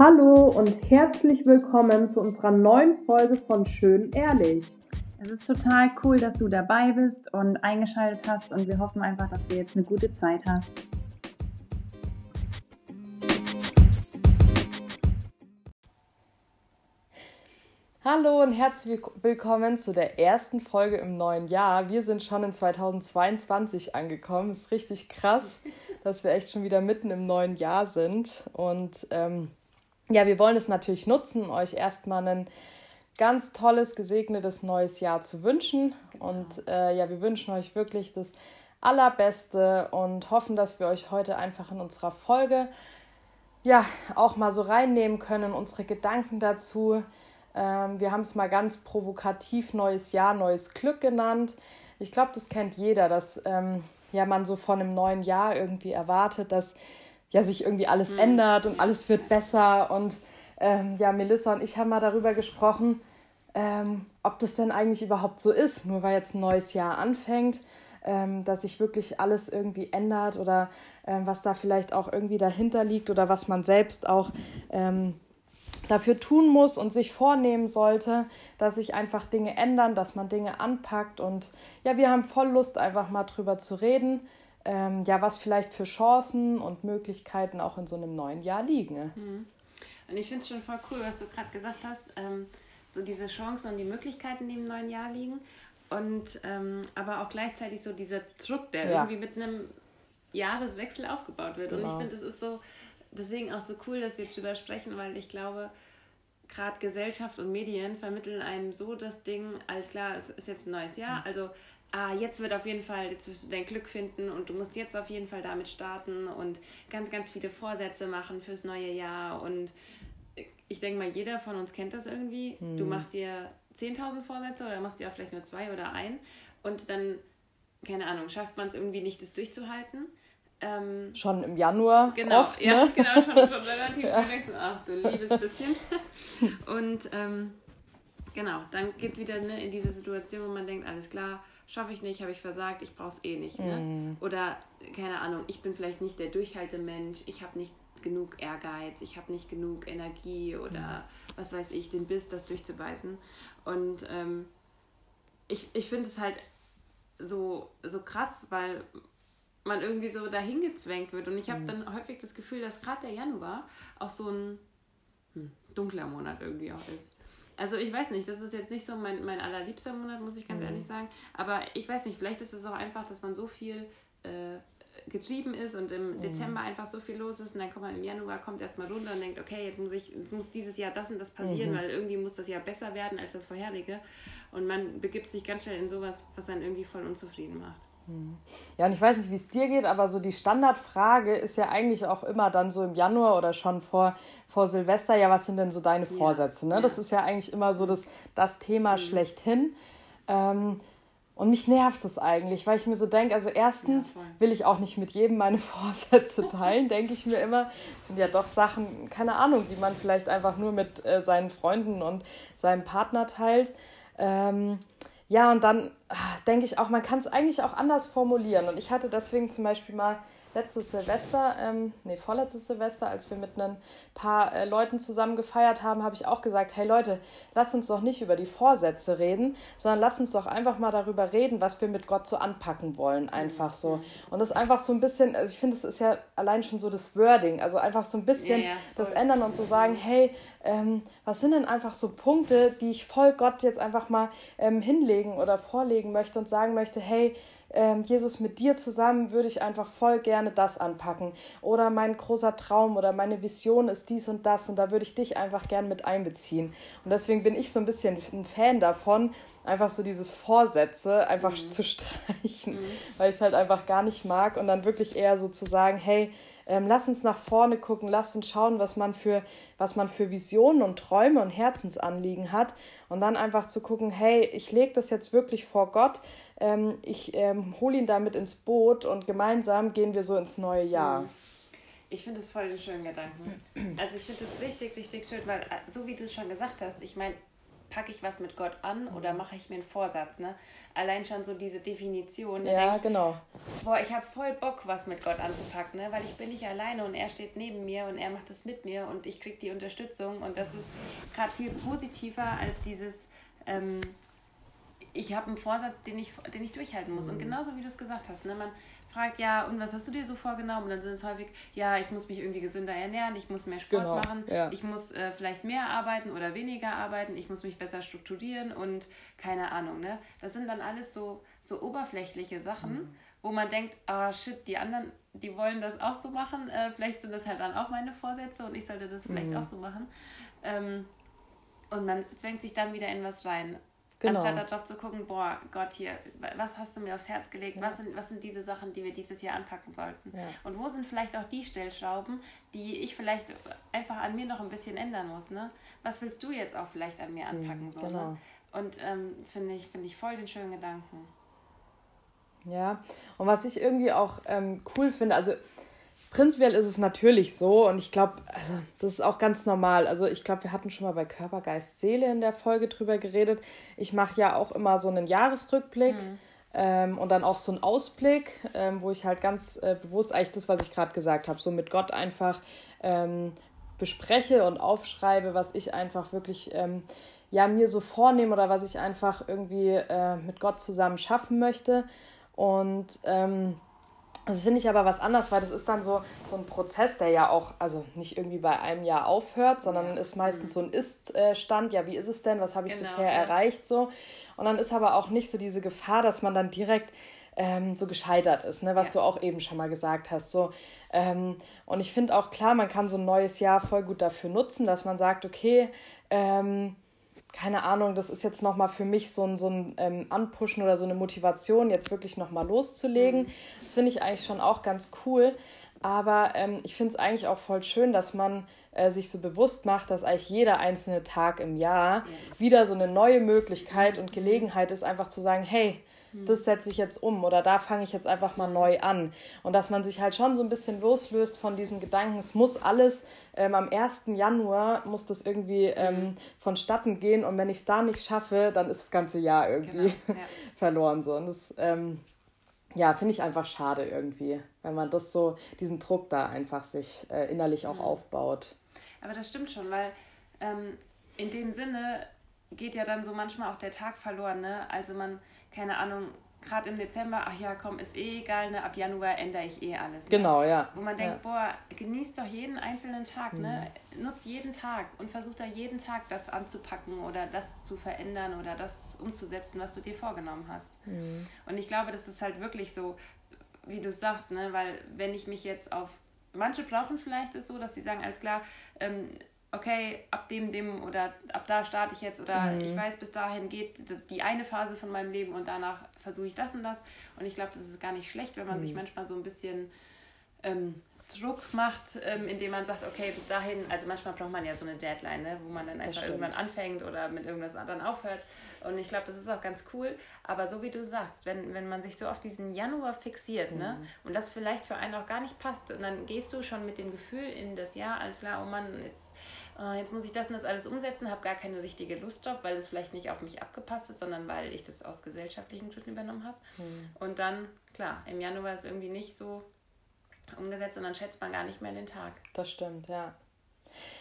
Hallo und herzlich willkommen zu unserer neuen Folge von Schön Ehrlich. Es ist total cool, dass du dabei bist und eingeschaltet hast und wir hoffen einfach, dass du jetzt eine gute Zeit hast. Hallo und herzlich willkommen zu der ersten Folge im neuen Jahr. Wir sind schon in 2022 angekommen. Ist richtig krass, dass wir echt schon wieder mitten im neuen Jahr sind. Und ähm, ja, wir wollen es natürlich nutzen, euch erstmal ein ganz tolles, gesegnetes neues Jahr zu wünschen. Und äh, ja, wir wünschen euch wirklich das Allerbeste und hoffen, dass wir euch heute einfach in unserer Folge ja auch mal so reinnehmen können, unsere Gedanken dazu. Ähm, wir haben es mal ganz provokativ neues Jahr, neues Glück genannt. Ich glaube, das kennt jeder, dass ähm, ja man so von einem neuen Jahr irgendwie erwartet, dass ja sich irgendwie alles mhm. ändert und alles wird besser. Und ähm, ja, Melissa und ich haben mal darüber gesprochen, ähm, ob das denn eigentlich überhaupt so ist, nur weil jetzt ein neues Jahr anfängt, ähm, dass sich wirklich alles irgendwie ändert oder ähm, was da vielleicht auch irgendwie dahinter liegt oder was man selbst auch ähm, dafür tun muss und sich vornehmen sollte, dass sich einfach Dinge ändern, dass man Dinge anpackt. Und ja, wir haben voll Lust, einfach mal drüber zu reden ähm, ja, was vielleicht für Chancen und Möglichkeiten auch in so einem neuen Jahr liegen. Mhm. Und ich finde es schon voll cool, was du gerade gesagt hast, ähm, so diese Chancen und die Möglichkeiten, die im neuen Jahr liegen. Und ähm, aber auch gleichzeitig so dieser Druck, der ja. irgendwie mit einem Jahreswechsel aufgebaut wird. Genau. Und ich genau. finde, es ist so, deswegen auch so cool, dass wir darüber sprechen, weil ich glaube, gerade Gesellschaft und Medien vermitteln einem so das Ding, alles klar, es ist jetzt ein neues Jahr, mhm. also ah, jetzt wird auf jeden Fall, jetzt wirst du dein Glück finden und du musst jetzt auf jeden Fall damit starten und ganz, ganz viele Vorsätze machen fürs neue Jahr. Und ich denke mal, jeder von uns kennt das irgendwie. Hm. Du machst dir 10.000 Vorsätze oder machst dir auch vielleicht nur zwei oder ein und dann, keine Ahnung, schafft man es irgendwie nicht, das durchzuhalten. Ähm, schon im Januar. Genau, oft, ja, ne? genau, schon, schon relativ ja. Ach du liebes bisschen. und ähm, genau, dann geht es wieder ne, in diese Situation, wo man denkt, alles klar, schaffe ich nicht, habe ich versagt, ich brauche es eh nicht. Ne? Mm. Oder, keine Ahnung, ich bin vielleicht nicht der Durchhaltemensch, ich habe nicht genug Ehrgeiz, ich habe nicht genug Energie oder mm. was weiß ich, den Biss, das durchzubeißen. Und ähm, ich, ich finde es halt so, so krass, weil man irgendwie so dahin gezwängt wird. Und ich habe mm. dann häufig das Gefühl, dass gerade der Januar auch so ein hm, dunkler Monat irgendwie auch ist. Also ich weiß nicht, das ist jetzt nicht so mein, mein allerliebster Monat, muss ich ganz mhm. ehrlich sagen. Aber ich weiß nicht, vielleicht ist es auch einfach, dass man so viel äh, getrieben ist und im mhm. Dezember einfach so viel los ist und dann kommt man im Januar, kommt erstmal runter und denkt, okay, jetzt muss ich, jetzt muss dieses Jahr das und das passieren, mhm. weil irgendwie muss das Jahr besser werden als das vorherige. Und man begibt sich ganz schnell in sowas, was dann irgendwie voll unzufrieden macht. Ja, und ich weiß nicht, wie es dir geht, aber so die Standardfrage ist ja eigentlich auch immer dann so im Januar oder schon vor, vor Silvester, ja, was sind denn so deine Vorsätze? Ne? Ja. Das ist ja eigentlich immer so das, das Thema mhm. schlechthin. Ähm, und mich nervt das eigentlich, weil ich mir so denke, also erstens ja, will ich auch nicht mit jedem meine Vorsätze teilen, denke ich mir immer. Das sind ja doch Sachen, keine Ahnung, die man vielleicht einfach nur mit äh, seinen Freunden und seinem Partner teilt. Ähm, ja, und dann ach, denke ich auch, man kann es eigentlich auch anders formulieren. Und ich hatte deswegen zum Beispiel mal letztes Silvester, ähm, nee, vorletztes Silvester, als wir mit ein paar äh, Leuten zusammen gefeiert haben, habe ich auch gesagt, hey Leute, lasst uns doch nicht über die Vorsätze reden, sondern lasst uns doch einfach mal darüber reden, was wir mit Gott so anpacken wollen, einfach so. Und das einfach so ein bisschen, also ich finde, es ist ja allein schon so das Wording, also einfach so ein bisschen ja, ja, das ändern und so sagen, hey, ähm, was sind denn einfach so Punkte, die ich voll Gott jetzt einfach mal ähm, hinlegen oder vorlegen möchte und sagen möchte, hey, ähm, Jesus, mit dir zusammen würde ich einfach voll gerne das anpacken. Oder mein großer Traum oder meine Vision ist dies und das und da würde ich dich einfach gern mit einbeziehen. Und deswegen bin ich so ein bisschen ein Fan davon, einfach so dieses Vorsätze einfach mhm. zu streichen, mhm. weil ich es halt einfach gar nicht mag und dann wirklich eher so zu sagen, hey, ähm, lass uns nach vorne gucken, lass uns schauen, was man für, was man für Visionen und Träume und Herzensanliegen hat und dann einfach zu gucken, hey, ich lege das jetzt wirklich vor Gott, ähm, ich ähm, hole ihn damit ins Boot und gemeinsam gehen wir so ins neue Jahr. Mhm. Ich finde es voll den schönen Gedanken. Also ich finde es richtig, richtig schön, weil äh, so wie du es schon gesagt hast, ich meine, packe ich was mit Gott an oder mache ich mir einen Vorsatz, ne? Allein schon so diese Definition. Ja, ich, genau. boah, ich habe voll Bock, was mit Gott anzupacken, ne? weil ich bin nicht alleine und er steht neben mir und er macht das mit mir und ich kriege die Unterstützung und das ist gerade viel positiver als dieses, ähm, ich habe einen Vorsatz, den ich, den ich durchhalten muss. Mhm. Und genauso wie du es gesagt hast, ne? man fragt, ja, und was hast du dir so vorgenommen? Und dann sind es häufig, ja, ich muss mich irgendwie gesünder ernähren, ich muss mehr Sport genau, machen, ja. ich muss äh, vielleicht mehr arbeiten oder weniger arbeiten, ich muss mich besser strukturieren und keine Ahnung. Ne? Das sind dann alles so, so oberflächliche Sachen. Mhm wo man denkt, ah oh, shit, die anderen, die wollen das auch so machen. Äh, vielleicht sind das halt dann auch meine Vorsätze und ich sollte das vielleicht mhm. auch so machen. Ähm, und man zwängt sich dann wieder in was rein. Genau. Anstatt darauf zu gucken, boah, Gott, hier, was hast du mir aufs Herz gelegt? Ja. Was, sind, was sind diese Sachen, die wir dieses Jahr anpacken sollten? Ja. Und wo sind vielleicht auch die Stellschrauben, die ich vielleicht einfach an mir noch ein bisschen ändern muss? Ne? Was willst du jetzt auch vielleicht an mir anpacken? Mhm, so, ne? genau. ne? Und ähm, das finde ich, find ich voll den schönen Gedanken. Ja, und was ich irgendwie auch ähm, cool finde, also prinzipiell ist es natürlich so und ich glaube, also, das ist auch ganz normal. Also ich glaube, wir hatten schon mal bei Körper, Geist, Seele in der Folge drüber geredet. Ich mache ja auch immer so einen Jahresrückblick. Mhm. Ähm, und dann auch so einen Ausblick, ähm, wo ich halt ganz äh, bewusst eigentlich das, was ich gerade gesagt habe, so mit Gott einfach ähm, bespreche und aufschreibe, was ich einfach wirklich ähm, ja mir so vornehme oder was ich einfach irgendwie äh, mit Gott zusammen schaffen möchte. Und ähm, das finde ich aber was anderes, weil das ist dann so, so ein Prozess, der ja auch, also nicht irgendwie bei einem Jahr aufhört, sondern ja. ist meistens mhm. so ein Ist-Stand, ja, wie ist es denn, was habe ich genau, bisher ja. erreicht, so. Und dann ist aber auch nicht so diese Gefahr, dass man dann direkt ähm, so gescheitert ist, ne, was ja. du auch eben schon mal gesagt hast. So, ähm, und ich finde auch klar, man kann so ein neues Jahr voll gut dafür nutzen, dass man sagt, okay, ähm, keine Ahnung, das ist jetzt nochmal für mich so ein, so ein ähm, Anpushen oder so eine Motivation, jetzt wirklich nochmal loszulegen. Mhm. Das finde ich eigentlich schon auch ganz cool. Aber ähm, ich finde es eigentlich auch voll schön, dass man äh, sich so bewusst macht, dass eigentlich jeder einzelne Tag im Jahr ja. wieder so eine neue Möglichkeit und Gelegenheit ist, einfach zu sagen, hey, das setze ich jetzt um oder da fange ich jetzt einfach mal neu an. Und dass man sich halt schon so ein bisschen loslöst von diesem Gedanken, es muss alles ähm, am 1. Januar, muss das irgendwie ähm, mhm. vonstatten gehen und wenn ich es da nicht schaffe, dann ist das ganze Jahr irgendwie genau. ja. verloren. So. Und das ähm, ja, finde ich einfach schade irgendwie, wenn man das so, diesen Druck da einfach sich äh, innerlich auch mhm. aufbaut. Aber das stimmt schon, weil ähm, in dem Sinne geht ja dann so manchmal auch der Tag verloren, ne? Also man keine Ahnung, gerade im Dezember, ach ja, komm, ist eh egal, ne? ab Januar ändere ich eh alles. Ne? Genau, ja. Wo man denkt, ja. boah, genieß doch jeden einzelnen Tag, ne? mhm. ne? Nutz jeden Tag und versuch da jeden Tag das anzupacken oder das zu verändern oder das umzusetzen, was du dir vorgenommen hast. Mhm. Und ich glaube, das ist halt wirklich so, wie du sagst, ne? weil wenn ich mich jetzt auf, manche brauchen vielleicht es so, dass sie sagen, alles klar, ähm, okay, ab dem, dem oder ab da starte ich jetzt oder mhm. ich weiß, bis dahin geht die eine Phase von meinem Leben und danach versuche ich das und das. Und ich glaube, das ist gar nicht schlecht, wenn man mhm. sich manchmal so ein bisschen ähm, Druck macht, ähm, indem man sagt, okay, bis dahin, also manchmal braucht man ja so eine Deadline, ne, wo man dann einfach irgendwann anfängt oder mit irgendwas dann aufhört. Und ich glaube, das ist auch ganz cool. Aber so wie du sagst, wenn, wenn man sich so auf diesen Januar fixiert, ne, mhm. ne, und das vielleicht für einen auch gar nicht passt, und dann gehst du schon mit dem Gefühl in das Jahr, alles klar, oh Mann, jetzt äh, jetzt muss ich das und das alles umsetzen, habe gar keine richtige Lust drauf, weil es vielleicht nicht auf mich abgepasst ist, sondern weil ich das aus gesellschaftlichen Gründen übernommen habe. Mhm. Und dann, klar, im Januar ist es irgendwie nicht so umgesetzt und dann schätzt man gar nicht mehr den Tag. Das stimmt, ja.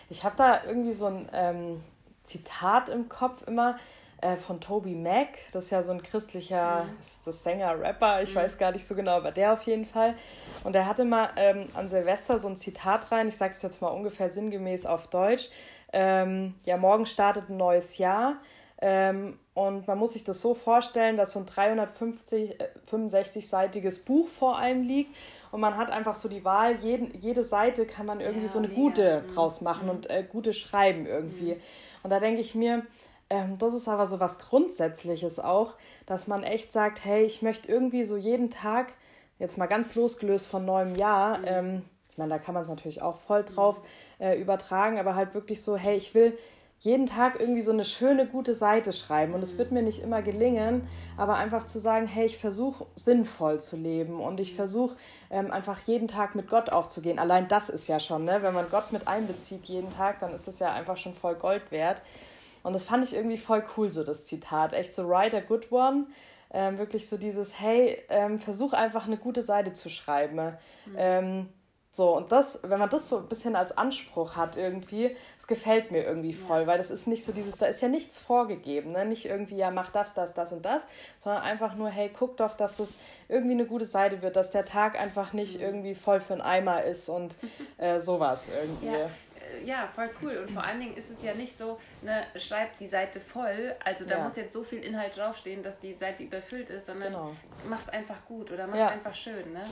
Ich habe da irgendwie so ein ähm, Zitat im Kopf immer äh, von Toby Mac. Das ist ja so ein christlicher mhm. das Sänger, Rapper, ich mhm. weiß gar nicht so genau, aber der auf jeden Fall. Und er hatte mal ähm, an Silvester so ein Zitat rein, ich sage es jetzt mal ungefähr sinngemäß auf Deutsch. Ähm, ja, morgen startet ein neues Jahr. Ähm, und man muss sich das so vorstellen, dass so ein 365-seitiges äh, Buch vor einem liegt und man hat einfach so die Wahl, jeden, jede Seite kann man irgendwie ja, so eine gute mhm. draus machen mhm. und äh, gute schreiben irgendwie. Mhm. Und da denke ich mir, ähm, das ist aber so was Grundsätzliches auch, dass man echt sagt, hey, ich möchte irgendwie so jeden Tag, jetzt mal ganz losgelöst von neuem Jahr, mhm. ähm, ich meine, da kann man es natürlich auch voll drauf mhm. äh, übertragen, aber halt wirklich so, hey, ich will jeden Tag irgendwie so eine schöne, gute Seite schreiben. Und es mhm. wird mir nicht immer gelingen, aber einfach zu sagen, hey, ich versuche sinnvoll zu leben und ich mhm. versuche ähm, einfach jeden Tag mit Gott auch zu gehen. Allein das ist ja schon, ne? wenn man Gott mit einbezieht jeden Tag, dann ist das ja einfach schon voll Gold wert. Und das fand ich irgendwie voll cool, so das Zitat. Echt so, write a good one. ähm, wirklich so dieses, hey, ähm, versuch einfach eine gute Seite zu schreiben. Mhm. Ähm, so, und das, wenn man das so ein bisschen als Anspruch hat irgendwie, das gefällt mir irgendwie voll, ja. weil das ist nicht so dieses, da ist ja nichts vorgegeben, ne? Nicht irgendwie, ja, mach das, das, das und das, sondern einfach nur, hey, guck doch, dass das irgendwie eine gute Seite wird, dass der Tag einfach nicht mhm. irgendwie voll für einen Eimer ist und äh, sowas irgendwie. Ja ja, voll cool. Und vor allen Dingen ist es ja nicht so, ne, schreib die Seite voll, also da ja. muss jetzt so viel Inhalt draufstehen, dass die Seite überfüllt ist, sondern genau. mach's einfach gut oder mach's ja. einfach schön. Ne?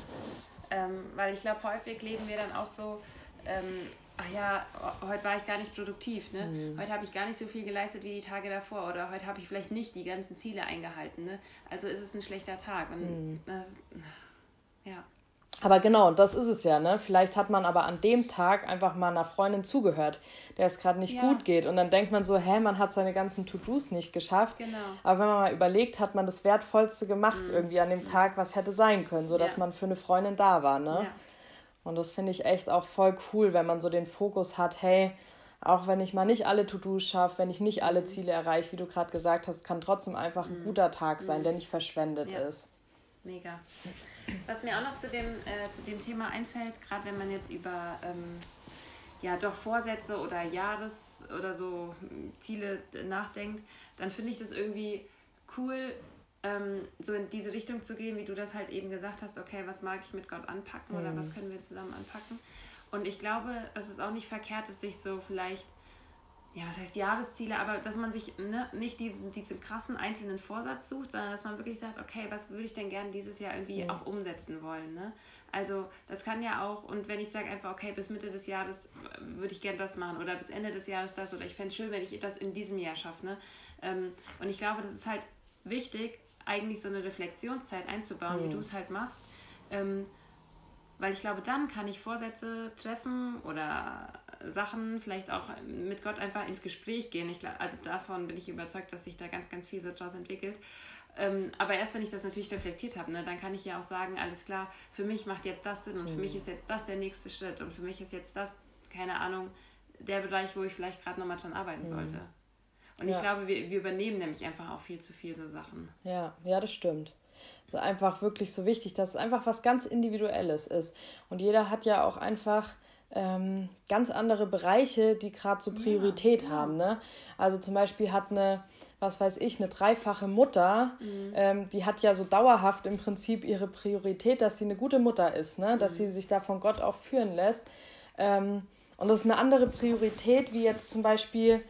Ähm, weil ich glaube, häufig leben wir dann auch so, ähm, ach ja, heute war ich gar nicht produktiv, ne? Mhm. Heute habe ich gar nicht so viel geleistet wie die Tage davor oder heute habe ich vielleicht nicht die ganzen Ziele eingehalten, ne? Also ist es ein schlechter Tag. Und mhm. das, ja. Aber genau, das ist es ja, ne? Vielleicht hat man aber an dem Tag einfach mal einer Freundin zugehört, der es gerade nicht ja. gut geht. Und dann denkt man so, hä, man hat seine ganzen To-Dos nicht geschafft. Genau. Aber wenn man mal überlegt, hat man das Wertvollste gemacht mhm. irgendwie an dem Tag, was hätte sein können, sodass ja. man für eine Freundin da war, ne? Ja. Und das finde ich echt auch voll cool, wenn man so den Fokus hat, hey, auch wenn ich mal nicht alle To-Dos schaffe, wenn ich nicht alle mhm. Ziele erreiche, wie du gerade gesagt hast, kann trotzdem einfach ein mhm. guter Tag sein, mhm. der nicht verschwendet ist. Mega. Was mir auch noch zu dem, äh, zu dem Thema einfällt, gerade wenn man jetzt über ähm, ja doch Vorsätze oder Jahres- oder so hm, Ziele nachdenkt, dann finde ich das irgendwie cool, ähm, so in diese Richtung zu gehen, wie du das halt eben gesagt hast, okay, was mag ich mit Gott anpacken mhm. oder was können wir zusammen anpacken. Und ich glaube, es auch nicht verkehrt ist, sich so vielleicht ja, was heißt Jahresziele, aber dass man sich ne, nicht diesen, diesen krassen einzelnen Vorsatz sucht, sondern dass man wirklich sagt, okay, was würde ich denn gerne dieses Jahr irgendwie ja. auch umsetzen wollen. Ne? Also das kann ja auch, und wenn ich sage einfach, okay, bis Mitte des Jahres würde ich gerne das machen oder bis Ende des Jahres das oder ich fände es schön, wenn ich das in diesem Jahr schaffe. Ne? Ähm, und ich glaube, das ist halt wichtig, eigentlich so eine Reflexionszeit einzubauen, mhm. wie du es halt machst. Ähm, weil ich glaube, dann kann ich Vorsätze treffen oder Sachen, vielleicht auch mit Gott einfach ins Gespräch gehen. Ich, also davon bin ich überzeugt, dass sich da ganz, ganz viel so daraus entwickelt. Ähm, aber erst wenn ich das natürlich reflektiert habe, ne, dann kann ich ja auch sagen, alles klar, für mich macht jetzt das Sinn und mhm. für mich mhm. ist jetzt das der nächste Schritt und für mich ist jetzt das, keine Ahnung, der Bereich, wo ich vielleicht gerade nochmal dran arbeiten mhm. sollte. Und ja. ich glaube, wir, wir übernehmen nämlich einfach auch viel zu viel so Sachen. Ja, ja, das stimmt. Das ist einfach wirklich so wichtig, dass es einfach was ganz Individuelles ist. Und jeder hat ja auch einfach ähm, ganz andere Bereiche, die gerade so Priorität ja, haben. Ne? Also zum Beispiel hat eine, was weiß ich, eine dreifache Mutter, mhm. ähm, die hat ja so dauerhaft im Prinzip ihre Priorität, dass sie eine gute Mutter ist, ne? dass mhm. sie sich da von Gott auch führen lässt. Ähm, und das ist eine andere Priorität, wie jetzt zum Beispiel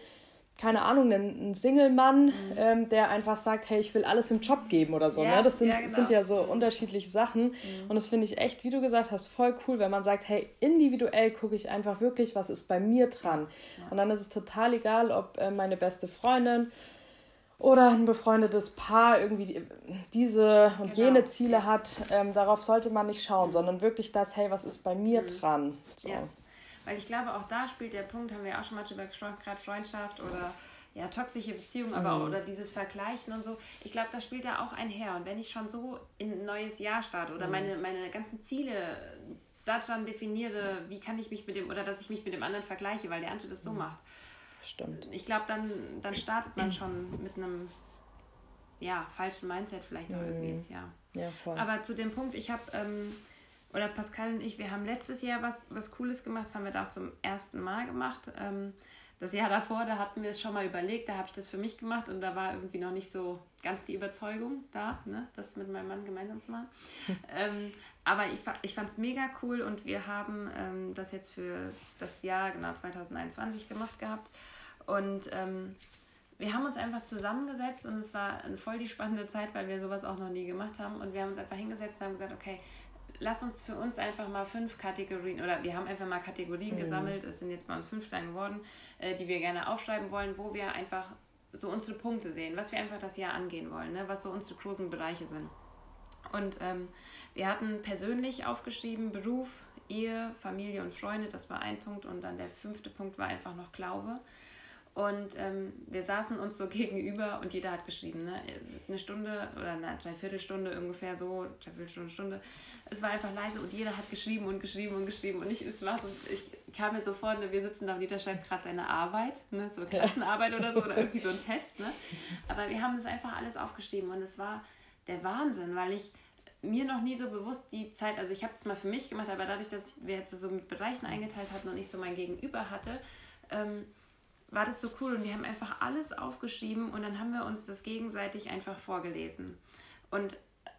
keine Ahnung, ein, Single-Mann, mhm. ähm, der einfach sagt, hey, ich will alles im Job geben oder so. Ja, ne? Das sind ja, genau. sind ja so unterschiedliche Sachen. Mhm. Und das finde ich echt, wie du gesagt hast, voll cool, wenn man sagt, hey, individuell gucke ich einfach wirklich, was ist bei mir dran. Ja. Und dann ist es total egal, ob äh, meine beste Freundin oder ein befreundetes Paar irgendwie die, diese und genau. jene Ziele hat. Ähm, darauf sollte man nicht schauen, sondern wirklich das, hey, was ist bei mir mhm. dran. So. Weil ich glaube, auch da spielt der Punkt, haben wir auch schon mal drüber gesprochen, gerade Freundschaft oder ja, toxische Beziehungen, aber mhm. oder dieses Vergleichen und so. Ich glaube, das spielt da auch einher. Und wenn ich schon so in ein neues Jahr starte oder mhm. meine, meine ganzen Ziele daran definiere, wie kann ich mich mit dem, oder dass ich mich mit dem anderen vergleiche, weil der andere das so mhm. macht. Stimmt. Ich glaube, dann, dann startet man schon mit einem ja, falschen Mindset vielleicht auch irgendwie ins Jahr. Ja, voll. Aber zu dem Punkt, ich habe ähm, oder Pascal und ich, wir haben letztes Jahr was, was Cooles gemacht, das haben wir da auch zum ersten Mal gemacht. Ähm, das Jahr davor, da hatten wir es schon mal überlegt, da habe ich das für mich gemacht und da war irgendwie noch nicht so ganz die Überzeugung da, ne, das mit meinem Mann gemeinsam zu machen. ähm, aber ich, ich fand es mega cool und wir haben ähm, das jetzt für das Jahr genau 2021 gemacht gehabt. Und ähm, wir haben uns einfach zusammengesetzt und es war eine voll die spannende Zeit, weil wir sowas auch noch nie gemacht haben. Und wir haben uns einfach hingesetzt und haben gesagt, okay, lass uns für uns einfach mal fünf Kategorien oder wir haben einfach mal Kategorien mhm. gesammelt. Es sind jetzt bei uns fünf kleine geworden, äh, die wir gerne aufschreiben wollen, wo wir einfach so unsere Punkte sehen, was wir einfach das Jahr angehen wollen, ne? was so unsere großen Bereiche sind. Und ähm, wir hatten persönlich aufgeschrieben Beruf, Ehe, Familie und Freunde, das war ein Punkt. Und dann der fünfte Punkt war einfach noch Glaube. Und ähm, wir saßen uns so gegenüber und jeder hat geschrieben, ne? eine Stunde oder eine Dreiviertelstunde ungefähr so, Dreiviertelstunde, Stunde. Es war einfach leise und jeder hat geschrieben und geschrieben und geschrieben. Und ich, es war so, ich kam mir so vor, ne, wir sitzen da und jeder schreibt gerade seine Arbeit, ne? so Klassenarbeit oder so oder irgendwie so ein Test. Ne? Aber wir haben das einfach alles aufgeschrieben und es war der Wahnsinn, weil ich mir noch nie so bewusst die Zeit, also ich habe das mal für mich gemacht, aber dadurch, dass wir jetzt so mit Bereichen eingeteilt hatten und ich so mein Gegenüber hatte, ähm, war das so cool und wir haben einfach alles aufgeschrieben und dann haben wir uns das gegenseitig einfach vorgelesen. Und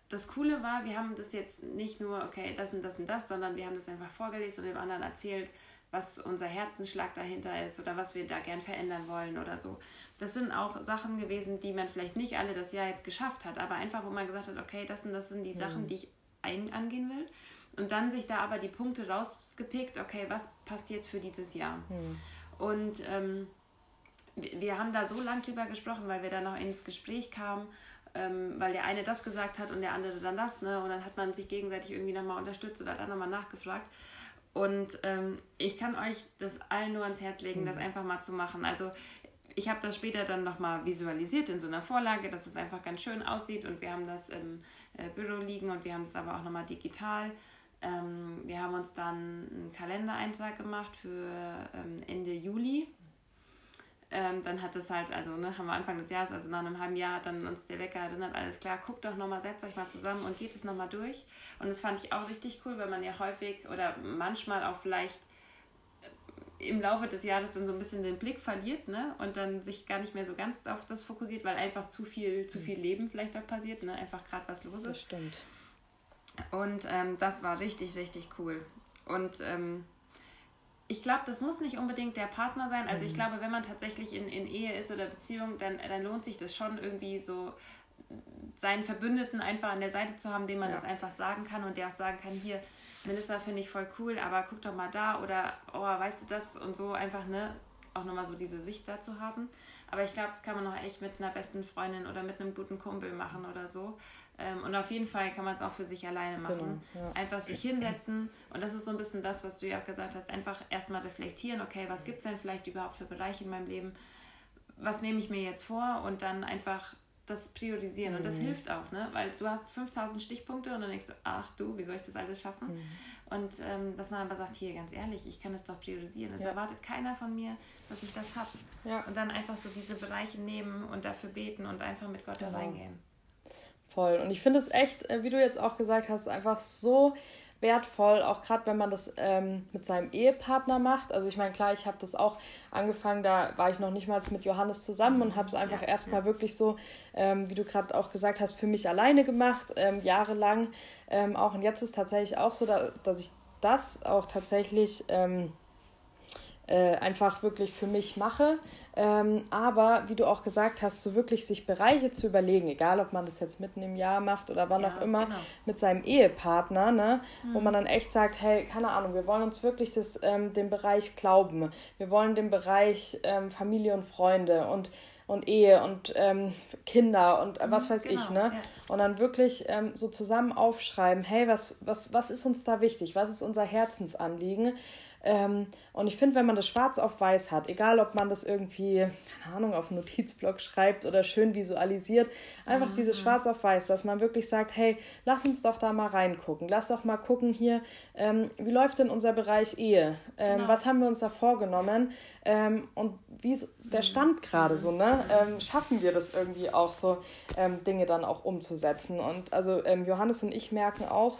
das Coole war, wir haben das jetzt nicht nur, okay, das und das und das, sondern wir haben das einfach vorgelesen und dem anderen erzählt, was unser Herzensschlag dahinter ist oder was wir da gern verändern wollen oder so. Das sind auch Sachen gewesen, die man vielleicht nicht alle das Jahr jetzt geschafft hat, aber einfach, wo man gesagt hat, okay, das und das sind die Sachen, mhm. die ich ein angehen will. Und dann sich da aber die Punkte rausgepickt, okay, was passt jetzt für dieses Jahr? Mhm. Und ähm, wir haben da so lang drüber gesprochen, weil wir da noch ins Gespräch kamen, ähm, weil der eine das gesagt hat und der andere dann das, ne? Und dann hat man sich gegenseitig irgendwie nochmal unterstützt oder dann nochmal nachgefragt. Und ähm, ich kann euch das allen nur ans Herz legen, mhm. das einfach mal zu machen. Also ich habe das später dann nochmal visualisiert in so einer Vorlage, dass es einfach ganz schön aussieht. Und wir haben das im äh, Büro liegen und wir haben es aber auch nochmal digital. Ähm, wir haben uns dann einen Kalendereintrag gemacht für ähm, Ende Juli. Ähm, dann hat es halt, also ne, haben wir Anfang des Jahres, also nach einem halben Jahr, hat dann uns der Wecker erinnert, alles klar, guckt doch nochmal, setzt euch mal zusammen und geht es nochmal durch. Und das fand ich auch richtig cool, weil man ja häufig oder manchmal auch vielleicht äh, im Laufe des Jahres dann so ein bisschen den Blick verliert, ne? Und dann sich gar nicht mehr so ganz auf das fokussiert, weil einfach zu viel, zu viel Leben vielleicht auch passiert, ne? Einfach gerade was los ist. Das stimmt. Und ähm, das war richtig, richtig cool. Und ähm, ich glaube, das muss nicht unbedingt der Partner sein. Also ich mhm. glaube, wenn man tatsächlich in, in Ehe ist oder Beziehung, dann, dann lohnt sich das schon irgendwie so seinen Verbündeten einfach an der Seite zu haben, dem man ja. das einfach sagen kann und der auch sagen kann, hier, Melissa finde ich voll cool, aber guck doch mal da oder oh, weißt du das und so einfach, ne, auch nochmal so diese Sicht dazu haben. Aber ich glaube, das kann man auch echt mit einer besten Freundin oder mit einem guten Kumpel machen oder so. Ähm, und auf jeden Fall kann man es auch für sich alleine machen. Genau, ja. Einfach sich hinsetzen. Und das ist so ein bisschen das, was du ja auch gesagt hast. Einfach erstmal reflektieren, okay, was gibt es denn vielleicht überhaupt für Bereiche in meinem Leben? Was nehme ich mir jetzt vor? Und dann einfach das priorisieren. Mhm. Und das mhm. hilft auch, ne? Weil du hast 5000 Stichpunkte und dann denkst du, ach du, wie soll ich das alles schaffen? Mhm. Und ähm, dass man aber sagt, hier, ganz ehrlich, ich kann das doch priorisieren. Es ja. erwartet keiner von mir, dass ich das habe. Ja. Und dann einfach so diese Bereiche nehmen und dafür beten und einfach mit Gott genau. da reingehen. Voll. Und ich finde es echt, äh, wie du jetzt auch gesagt hast, einfach so wertvoll, auch gerade wenn man das ähm, mit seinem Ehepartner macht. Also ich meine, klar, ich habe das auch angefangen, da war ich noch nicht mal mit Johannes zusammen und habe es einfach ja, erstmal wirklich so, ähm, wie du gerade auch gesagt hast, für mich alleine gemacht, ähm, jahrelang ähm, auch. Und jetzt ist tatsächlich auch so, da, dass ich das auch tatsächlich ähm, äh, einfach wirklich für mich mache. Ähm, aber wie du auch gesagt hast, so wirklich sich Bereiche zu überlegen, egal ob man das jetzt mitten im Jahr macht oder wann ja, auch immer, genau. mit seinem Ehepartner, ne, mhm. wo man dann echt sagt, hey, keine Ahnung, wir wollen uns wirklich das, ähm, den Bereich Glauben, wir wollen den Bereich ähm, Familie und Freunde und und Ehe und ähm, Kinder und äh, was mhm, weiß genau, ich, ne? Ja. Und dann wirklich ähm, so zusammen aufschreiben, hey, was, was, was ist uns da wichtig? Was ist unser Herzensanliegen? Ähm, und ich finde, wenn man das schwarz auf weiß hat, egal ob man das irgendwie, keine Ahnung, auf einen Notizblock schreibt oder schön visualisiert, einfach mhm. dieses schwarz auf weiß, dass man wirklich sagt, hey, lass uns doch da mal reingucken. Lass doch mal gucken hier, ähm, wie läuft denn unser Bereich Ehe? Ähm, genau. Was haben wir uns da vorgenommen? Ähm, und wie ist der mhm. Stand gerade so, ne? Ähm, schaffen wir das irgendwie auch so, ähm, Dinge dann auch umzusetzen? Und also Johannes und ich merken auch,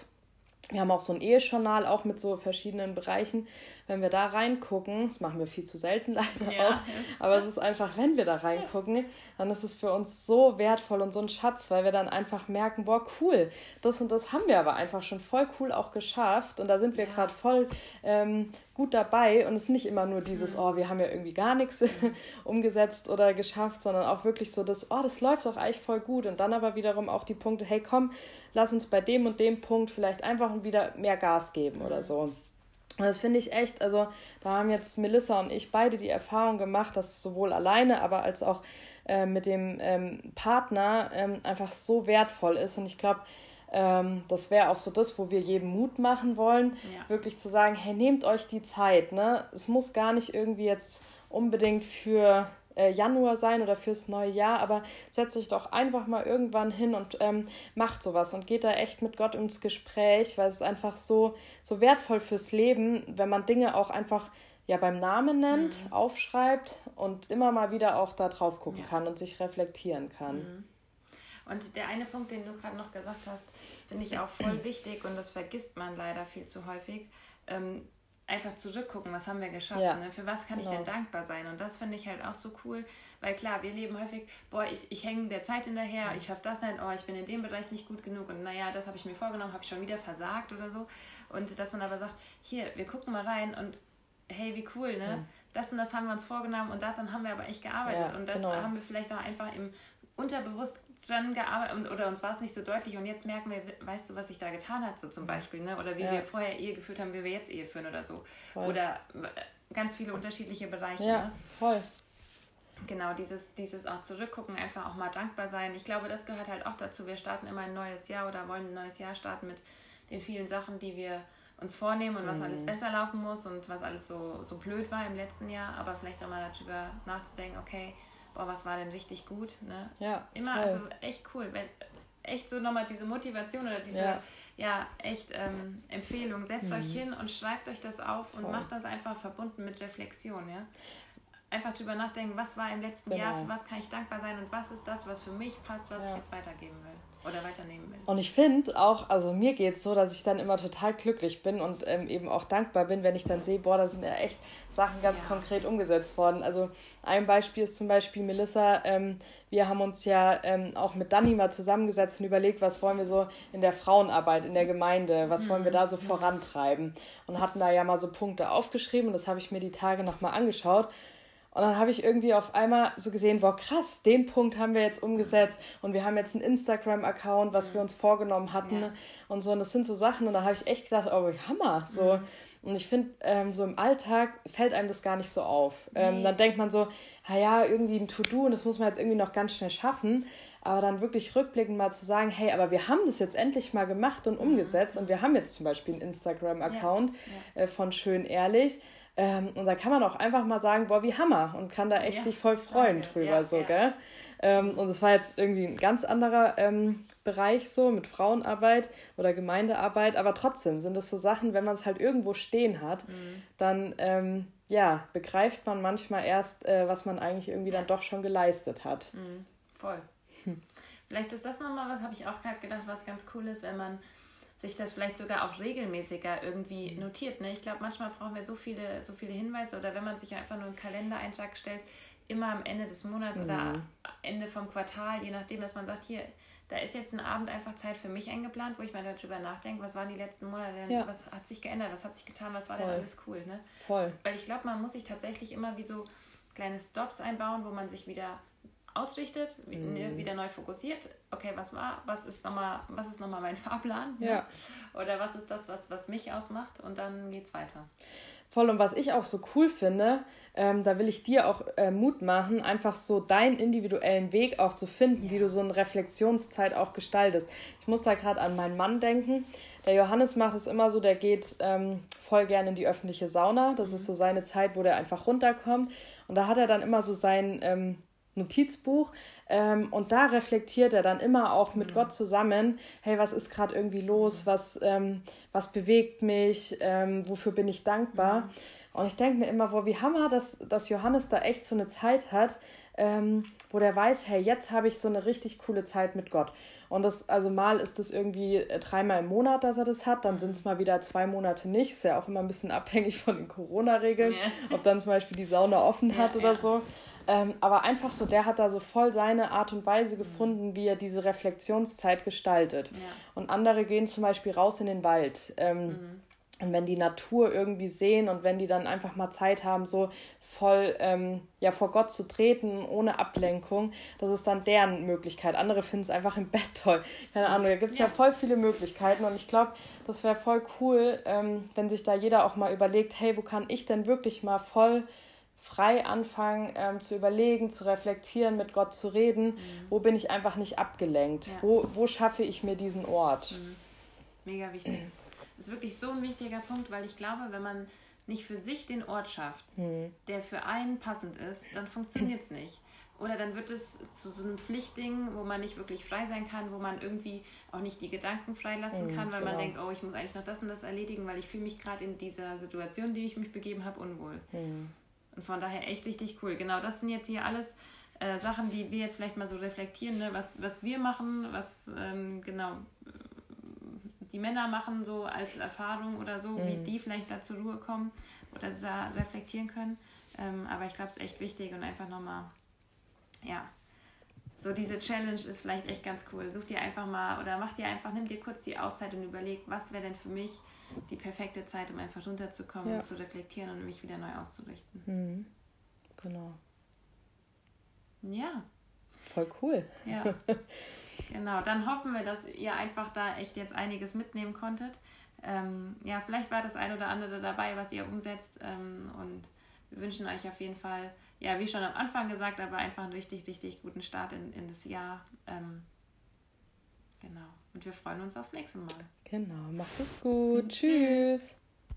wir haben auch so ein Ehejournal, auch mit so verschiedenen Bereichen. Wenn wir da reingucken, das machen wir viel zu selten leider ja. auch, aber es ist einfach, wenn wir da reingucken, dann ist es für uns so wertvoll und so ein Schatz, weil wir dann einfach merken, boah, cool, das und das haben wir aber einfach schon voll cool auch geschafft und da sind wir ja. gerade voll ähm, gut dabei und es ist nicht immer nur dieses, mhm. oh, wir haben ja irgendwie gar nichts mhm. umgesetzt oder geschafft, sondern auch wirklich so das, oh, das läuft doch eigentlich voll gut und dann aber wiederum auch die Punkte, hey, komm, lass uns bei dem und dem Punkt vielleicht einfach wieder mehr Gas geben oder mhm. so. Und das finde ich echt, also da haben jetzt Melissa und ich beide die Erfahrung gemacht, dass sowohl alleine, aber als auch äh, mit dem ähm, Partner ähm, einfach so wertvoll ist. Und ich glaube, ähm, das wäre auch so das, wo wir jedem Mut machen wollen, ja. wirklich zu sagen, hey, nehmt euch die Zeit. Ne? Es muss gar nicht irgendwie jetzt unbedingt für äh, Januar sein oder fürs neue Jahr, aber setzt euch doch einfach mal irgendwann hin und ähm, macht sowas und geht da echt mit Gott ins Gespräch, weil es ist einfach so, so wertvoll fürs Leben, wenn man Dinge auch einfach ja beim Namen nennt, mhm. aufschreibt und immer mal wieder auch da drauf gucken ja. kann und sich reflektieren kann. Mhm. Und der eine Punkt, den du gerade noch gesagt hast, finde ich auch voll wichtig und das vergisst man leider viel zu häufig. Ähm, einfach zurückgucken, was haben wir geschafft, ja. ne? für was kann genau. ich denn genau. dankbar sein und das finde ich halt auch so cool, weil klar, wir leben häufig, boah, ich, ich hänge der Zeit hinterher, ich schaffe das nicht, oh, ich bin in dem Bereich nicht gut genug und naja, das habe ich mir vorgenommen, habe ich schon wieder versagt oder so und dass man aber sagt, hier, wir gucken mal rein und hey, wie cool, ne? Mhm. Das und das haben wir uns vorgenommen und daran haben wir aber echt gearbeitet ja, und das genau. haben wir vielleicht auch einfach im unterbewusst dran gearbeitet oder uns war es nicht so deutlich und jetzt merken wir, weißt du, was sich da getan hat, so zum Beispiel, ne? oder wie ja. wir vorher Ehe geführt haben, wie wir jetzt Ehe führen oder so. Voll. Oder ganz viele unterschiedliche Bereiche. Ja, ne? voll. Genau, dieses, dieses auch zurückgucken, einfach auch mal dankbar sein. Ich glaube, das gehört halt auch dazu. Wir starten immer ein neues Jahr oder wollen ein neues Jahr starten mit den vielen Sachen, die wir uns vornehmen und was mhm. alles besser laufen muss und was alles so, so blöd war im letzten Jahr. Aber vielleicht auch mal darüber nachzudenken, okay, boah, was war denn richtig gut, ne? Ja. Immer, voll. also echt cool. Wenn, echt so nochmal diese Motivation oder diese, ja, ja echt ähm, Empfehlung. Setzt mhm. euch hin und schreibt euch das auf und voll. macht das einfach verbunden mit Reflexion, ja. Einfach drüber nachdenken, was war im letzten genau. Jahr, für was kann ich dankbar sein und was ist das, was für mich passt, was ja. ich jetzt weitergeben will oder weiternehmen will. Und ich finde auch, also mir geht es so, dass ich dann immer total glücklich bin und ähm, eben auch dankbar bin, wenn ich dann sehe, boah, da sind ja echt Sachen ganz ja. konkret umgesetzt worden. Also ein Beispiel ist zum Beispiel Melissa. Ähm, wir haben uns ja ähm, auch mit Dani mal zusammengesetzt und überlegt, was wollen wir so in der Frauenarbeit, in der Gemeinde, was mhm. wollen wir da so vorantreiben. Und hatten da ja mal so Punkte aufgeschrieben und das habe ich mir die Tage nochmal angeschaut. Und dann habe ich irgendwie auf einmal so gesehen, boah, krass, den Punkt haben wir jetzt umgesetzt und wir haben jetzt einen Instagram-Account, was wir uns vorgenommen hatten ja. und so. Und das sind so Sachen und da habe ich echt gedacht, oh, Hammer, so. Mhm. Und ich finde, ähm, so im Alltag fällt einem das gar nicht so auf. Ähm, Dann denkt man so, ja, irgendwie ein To-Do und das muss man jetzt irgendwie noch ganz schnell schaffen. Aber dann wirklich rückblickend mal zu sagen, hey, aber wir haben das jetzt endlich mal gemacht und umgesetzt und wir haben jetzt zum Beispiel einen Instagram-Account ja. Ja. Äh, von Schön Ehrlich. Ähm, und da kann man auch einfach mal sagen, boah, wie Hammer und kann da echt ja, sich voll freuen danke. drüber, ja, so, ja. gell? Ähm, und es war jetzt irgendwie ein ganz anderer ähm, Bereich so mit Frauenarbeit oder Gemeindearbeit, aber trotzdem sind das so Sachen, wenn man es halt irgendwo stehen hat, mhm. dann ähm, ja, begreift man manchmal erst, äh, was man eigentlich irgendwie dann doch schon geleistet hat. Mhm. Voll. Hm. Vielleicht ist das nochmal was, habe ich auch gerade gedacht, was ganz cool ist, wenn man sich das vielleicht sogar auch regelmäßiger irgendwie mhm. notiert. Ne? Ich glaube, manchmal brauchen wir so viele, so viele Hinweise oder wenn man sich einfach nur einen Kalendereintrag stellt, immer am Ende des Monats mhm. oder Ende vom Quartal, je nachdem, dass man sagt, hier, da ist jetzt ein Abend einfach Zeit für mich eingeplant, wo ich mal darüber nachdenke, was waren die letzten Monate denn, ja. was hat sich geändert, was hat sich getan, was war Voll. denn alles cool, ne? Voll. Weil ich glaube, man muss sich tatsächlich immer wie so kleine Stops einbauen, wo man sich wieder ausrichtet, mhm. wieder neu fokussiert. Okay, was war, was ist nochmal, was ist nochmal mein Fahrplan? Ne? Ja. Oder was ist das, was, was mich ausmacht? Und dann geht's weiter. Voll und was ich auch so cool finde, ähm, da will ich dir auch äh, Mut machen, einfach so deinen individuellen Weg auch zu finden, ja. wie du so eine Reflexionszeit auch gestaltest. Ich muss da gerade an meinen Mann denken. Der Johannes macht es immer so, der geht ähm, voll gerne in die öffentliche Sauna. Das mhm. ist so seine Zeit, wo der einfach runterkommt. Und da hat er dann immer so sein ähm, Notizbuch. Ähm, und da reflektiert er dann immer auch mit mhm. Gott zusammen, hey, was ist gerade irgendwie los, mhm. was, ähm, was bewegt mich, ähm, wofür bin ich dankbar. Mhm. Und ich denke mir immer, wo wie Hammer, dass, dass Johannes da echt so eine Zeit hat, ähm, wo der weiß, hey, jetzt habe ich so eine richtig coole Zeit mit Gott. Und das, also mal ist das irgendwie äh, dreimal im Monat, dass er das hat, dann sind es mal wieder zwei Monate nicht. Ist ja auch immer ein bisschen abhängig von den Corona-Regeln, ja. ob dann zum Beispiel die Sauna offen ja, hat oder ja. so. Ähm, aber einfach so, der hat da so voll seine Art und Weise gefunden, wie er diese Reflexionszeit gestaltet. Ja. Und andere gehen zum Beispiel raus in den Wald. Ähm, mhm. Und wenn die Natur irgendwie sehen und wenn die dann einfach mal Zeit haben, so voll ähm, ja, vor Gott zu treten, ohne Ablenkung, das ist dann deren Möglichkeit. Andere finden es einfach im Bett toll. Keine Ahnung, da gibt es ja. ja. voll viele Möglichkeiten und ich glaube, das wäre voll cool, ähm, wenn sich da jeder auch mal überlegt, hey, wo kann ich denn wirklich mal voll frei anfangen ähm, zu überlegen, zu reflektieren, mit Gott zu reden, mhm. wo bin ich einfach nicht abgelenkt, ja. wo, wo schaffe ich mir diesen Ort. Mhm. Mega wichtig. Das ist wirklich so ein wichtiger Punkt, weil ich glaube, wenn man nicht für sich den Ort schafft, mhm. der für einen passend ist, dann funktioniert es nicht. Oder dann wird es zu so einem Pflichtding, wo man nicht wirklich frei sein kann, wo man irgendwie auch nicht die Gedanken freilassen mhm, kann, weil genau. man denkt, oh, ich muss eigentlich noch das und das erledigen, weil ich fühle mich gerade in dieser Situation, die ich mich begeben habe, unwohl. Mhm. Und von daher echt richtig cool. Genau, das sind jetzt hier alles äh, Sachen, die wir jetzt vielleicht mal so reflektieren, ne? was, was wir machen, was ähm, genau die Männer machen, so als Erfahrung oder so, mhm. wie die vielleicht da zur Ruhe kommen oder da reflektieren können. Ähm, aber ich glaube, es ist echt wichtig und einfach nochmal, ja, so diese Challenge ist vielleicht echt ganz cool. Such dir einfach mal oder mach dir einfach, nimm dir kurz die Auszeit und überleg, was wäre denn für mich die perfekte Zeit, um einfach runterzukommen, ja. um zu reflektieren und mich wieder neu auszurichten. Mhm. Genau. Ja. Voll cool. Ja. Genau, dann hoffen wir, dass ihr einfach da echt jetzt einiges mitnehmen konntet. Ähm, ja, vielleicht war das ein oder andere dabei, was ihr umsetzt. Ähm, und wir wünschen euch auf jeden Fall, ja, wie schon am Anfang gesagt, aber einfach einen richtig, richtig guten Start in, in das Jahr. Ähm, genau. Und wir freuen uns aufs nächste Mal. Genau, macht es gut. Tschüss.